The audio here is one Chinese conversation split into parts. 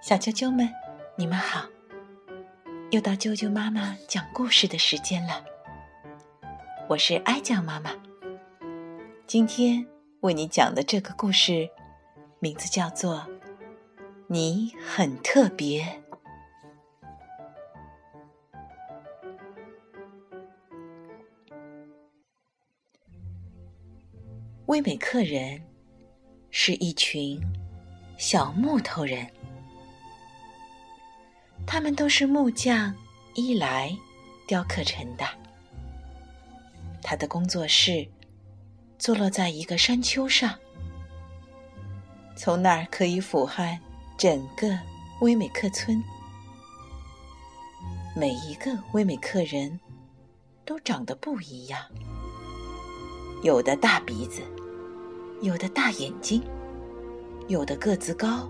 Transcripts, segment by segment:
小啾啾们，你们好！又到啾啾妈妈讲故事的时间了。我是哀酱妈妈，今天为你讲的这个故事，名字叫做《你很特别》。威美克人是一群小木头人。他们都是木匠伊莱雕刻成的。他的工作室坐落在一个山丘上，从那儿可以俯瞰整个威美克村。每一个威美克人都长得不一样，有的大鼻子，有的大眼睛，有的个子高，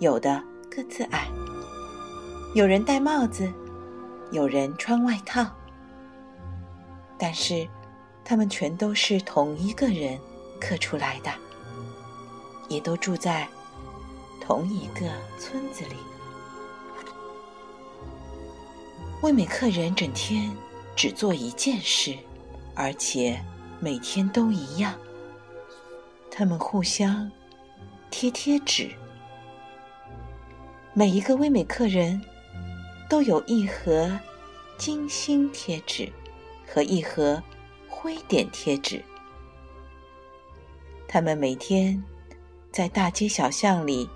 有的个子矮。有人戴帽子，有人穿外套，但是他们全都是同一个人刻出来的，也都住在同一个村子里。威美客人整天只做一件事，而且每天都一样，他们互相贴贴纸。每一个威美客人。都有一盒金星贴纸和一盒灰点贴纸。他们每天在大街小巷里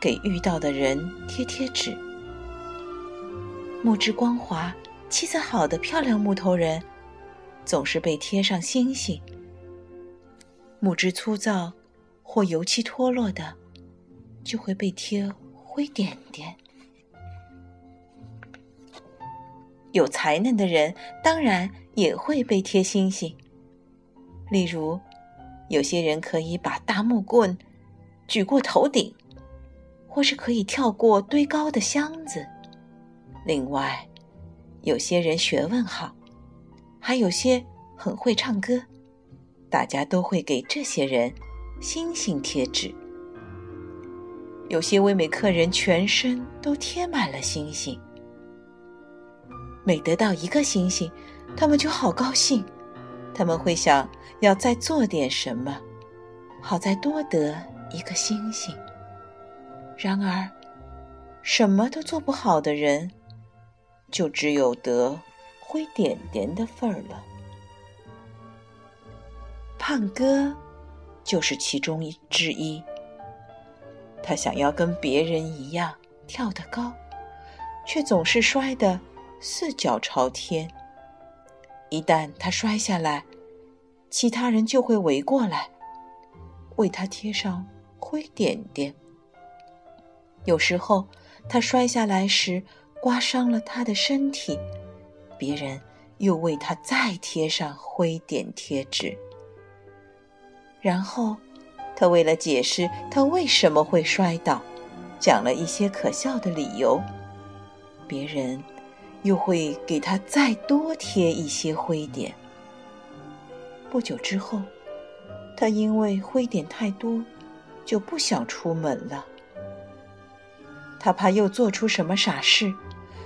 给遇到的人贴贴纸。木质光滑、漆色好的漂亮木头人总是被贴上星星；木质粗糙或油漆脱落的就会被贴灰点点。有才能的人当然也会被贴星星。例如，有些人可以把大木棍举过头顶，或是可以跳过堆高的箱子。另外，有些人学问好，还有些很会唱歌，大家都会给这些人星星贴纸。有些威美客人全身都贴满了星星。每得到一个星星，他们就好高兴。他们会想要再做点什么，好再多得一个星星。然而，什么都做不好的人，就只有得灰点点的份儿了。胖哥就是其中一之一。他想要跟别人一样跳得高，却总是摔得。四脚朝天。一旦他摔下来，其他人就会围过来，为他贴上灰点点。有时候，他摔下来时刮伤了他的身体，别人又为他再贴上灰点贴纸。然后，他为了解释他为什么会摔倒，讲了一些可笑的理由，别人。又会给他再多贴一些灰点。不久之后，他因为灰点太多，就不想出门了。他怕又做出什么傻事，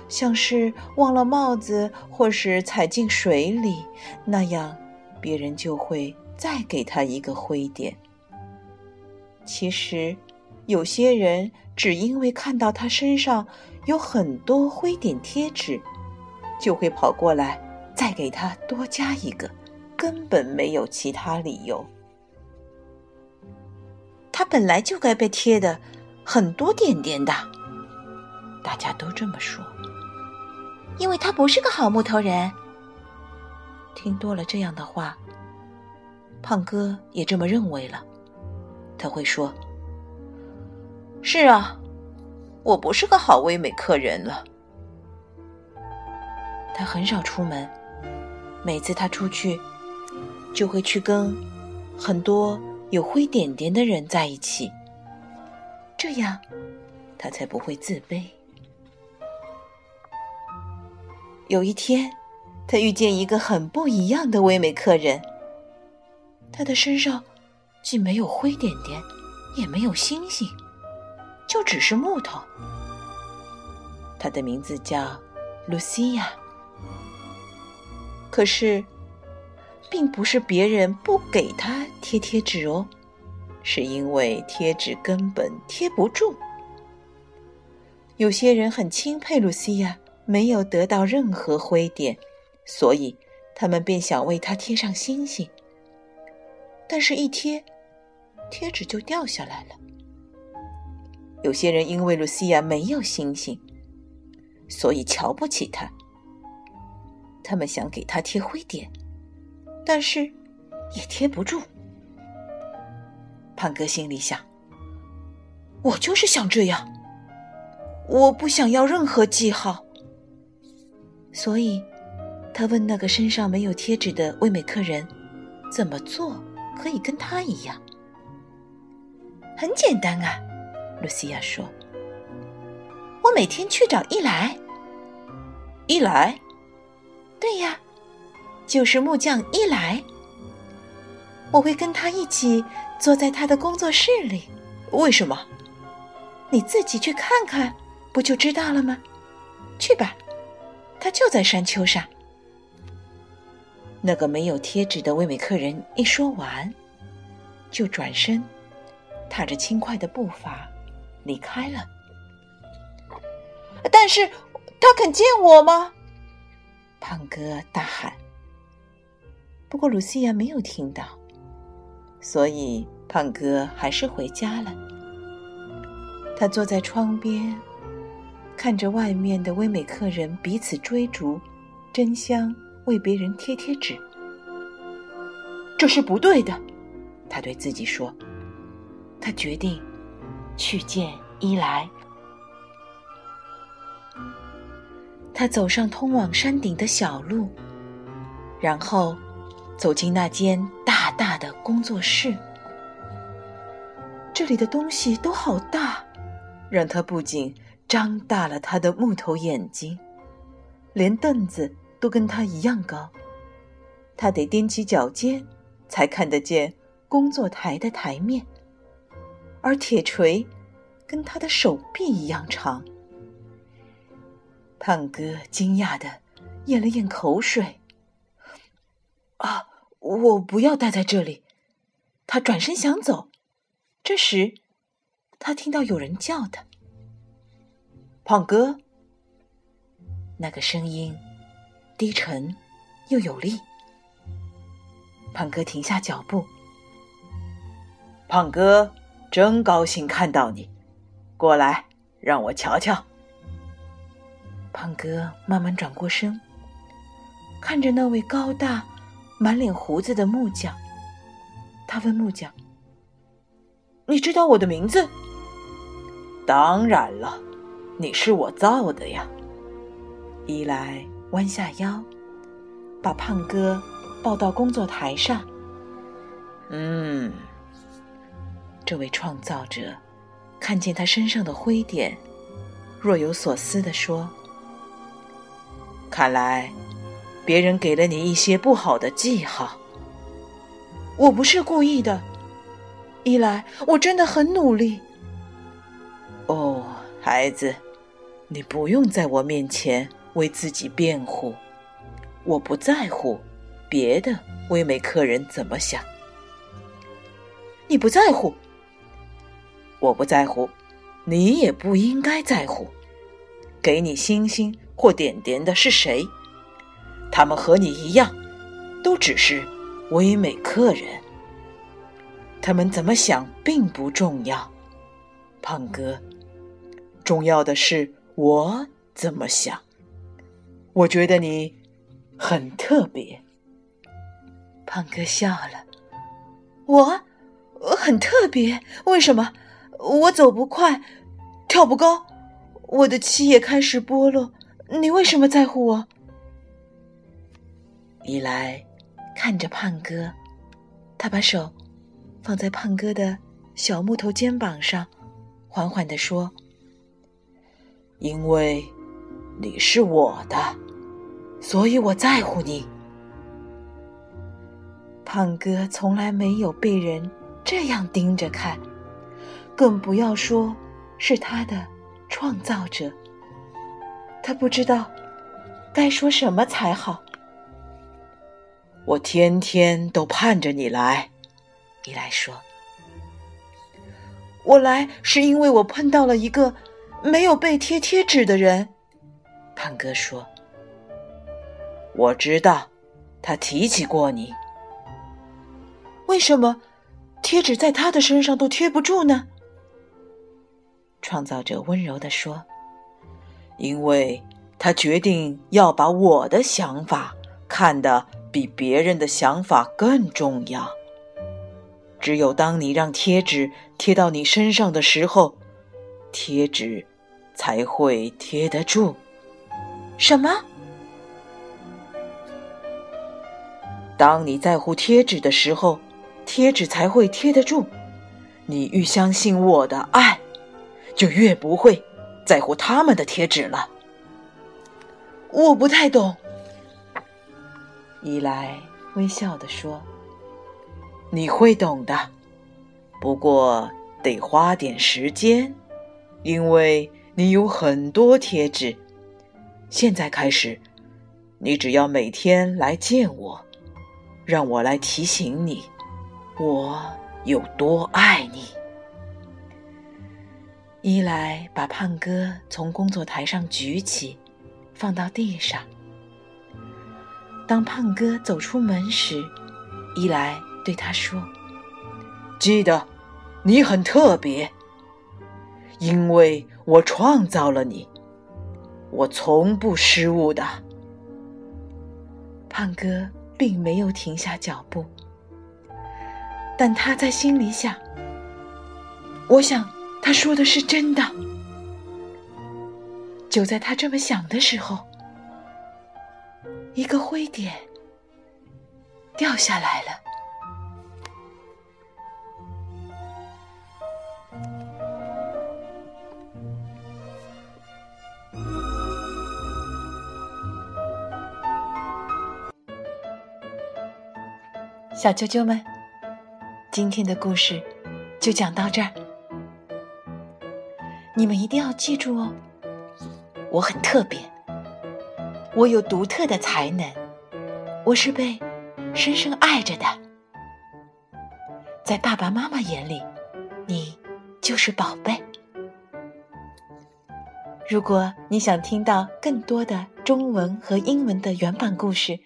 像是忘了帽子，或是踩进水里，那样别人就会再给他一个灰点。其实，有些人只因为看到他身上有很多灰点贴纸。就会跑过来，再给他多加一个，根本没有其他理由。他本来就该被贴的很多点点的，大家都这么说，因为他不是个好木头人。听多了这样的话，胖哥也这么认为了。他会说：“是啊，我不是个好唯美客人了。”他很少出门，每次他出去，就会去跟很多有灰点点的人在一起，这样他才不会自卑。有一天，他遇见一个很不一样的唯美客人，他的身上既没有灰点点，也没有星星，就只是木头。他的名字叫露西亚。可是，并不是别人不给他贴贴纸哦，是因为贴纸根本贴不住。有些人很钦佩露西亚没有得到任何灰点，所以他们便想为她贴上星星。但是，一贴，贴纸就掉下来了。有些人因为露西亚没有星星，所以瞧不起她。他们想给他贴灰点，但是也贴不住。胖哥心里想：“我就是想这样，我不想要任何记号。”所以，他问那个身上没有贴纸的味美客人：“怎么做可以跟他一样？”很简单啊，露西亚说：“我每天去找伊莱，伊莱。”对呀，就是木匠伊莱，我会跟他一起坐在他的工作室里。为什么？你自己去看看，不就知道了吗？去吧，他就在山丘上。那个没有贴纸的威美客人一说完，就转身，踏着轻快的步伐离开了。但是，他肯见我吗？胖哥大喊。不过，鲁西亚没有听到，所以胖哥还是回家了。他坐在窗边，看着外面的威美客人彼此追逐，争相为别人贴贴纸。这是不对的，他对自己说。他决定去见伊莱。他走上通往山顶的小路，然后走进那间大大的工作室。这里的东西都好大，让他不仅张大了他的木头眼睛，连凳子都跟他一样高。他得踮起脚尖才看得见工作台的台面，而铁锤跟他的手臂一样长。胖哥惊讶的咽了咽口水。啊，我不要待在这里！他转身想走，这时他听到有人叫他：“胖哥。”那个声音低沉又有力。胖哥停下脚步。胖哥，真高兴看到你，过来，让我瞧瞧。胖哥慢慢转过身，看着那位高大、满脸胡子的木匠。他问木匠：“你知道我的名字？”“当然了，你是我造的呀。”伊莱弯下腰，把胖哥抱到工作台上。“嗯。”这位创造者看见他身上的灰点，若有所思地说。看来，别人给了你一些不好的记号。我不是故意的，一来我真的很努力。哦，孩子，你不用在我面前为自己辩护。我不在乎别的威美客人怎么想。你不在乎，我不在乎，你也不应该在乎。给你星星。或点点的是谁？他们和你一样，都只是唯美客人。他们怎么想并不重要，胖哥。重要的是我怎么想。我觉得你很特别。胖哥笑了。我，我很特别？为什么？我走不快，跳不高，我的漆也开始剥落。你为什么在乎我？伊莱看着胖哥，他把手放在胖哥的小木头肩膀上，缓缓地说：“因为你是我的，所以我在乎你。”胖哥从来没有被人这样盯着看，更不要说是他的创造者，他不知道该说什么才好。我天天都盼着你来，伊莱说。我来是因为我碰到了一个没有被贴贴纸的人，胖哥说。我知道，他提起过你。为什么贴纸在他的身上都贴不住呢？创造者温柔地说：“因为他决定要把我的想法看得比别人的想法更重要。只有当你让贴纸贴到你身上的时候，贴纸才会贴得住。”什么？当你在乎贴纸的时候，贴纸才会贴得住。你愈相信我的爱，就越不会在乎他们的贴纸了。我不太懂。伊莱微笑地说：“你会懂的，不过得花点时间，因为你有很多贴纸。现在开始，你只要每天来见我。”让我来提醒你，我有多爱你。伊莱把胖哥从工作台上举起，放到地上。当胖哥走出门时，伊莱对他说：“记得，你很特别，因为我创造了你，我从不失误的。”胖哥。并没有停下脚步，但他在心里想：“我想他说的是真的。”就在他这么想的时候，一个灰点掉下来了。小啾啾们，今天的故事就讲到这儿。你们一定要记住哦，我很特别，我有独特的才能，我是被深深爱着的。在爸爸妈妈眼里，你就是宝贝。如果你想听到更多的中文和英文的原版故事，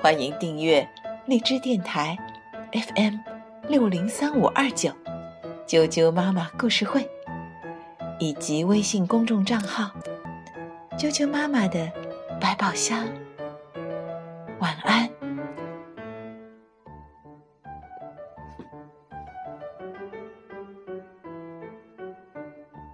欢迎订阅。荔枝电台，FM 六零三五二九，啾啾妈妈故事会，以及微信公众账号啾啾妈妈的百宝箱晚安。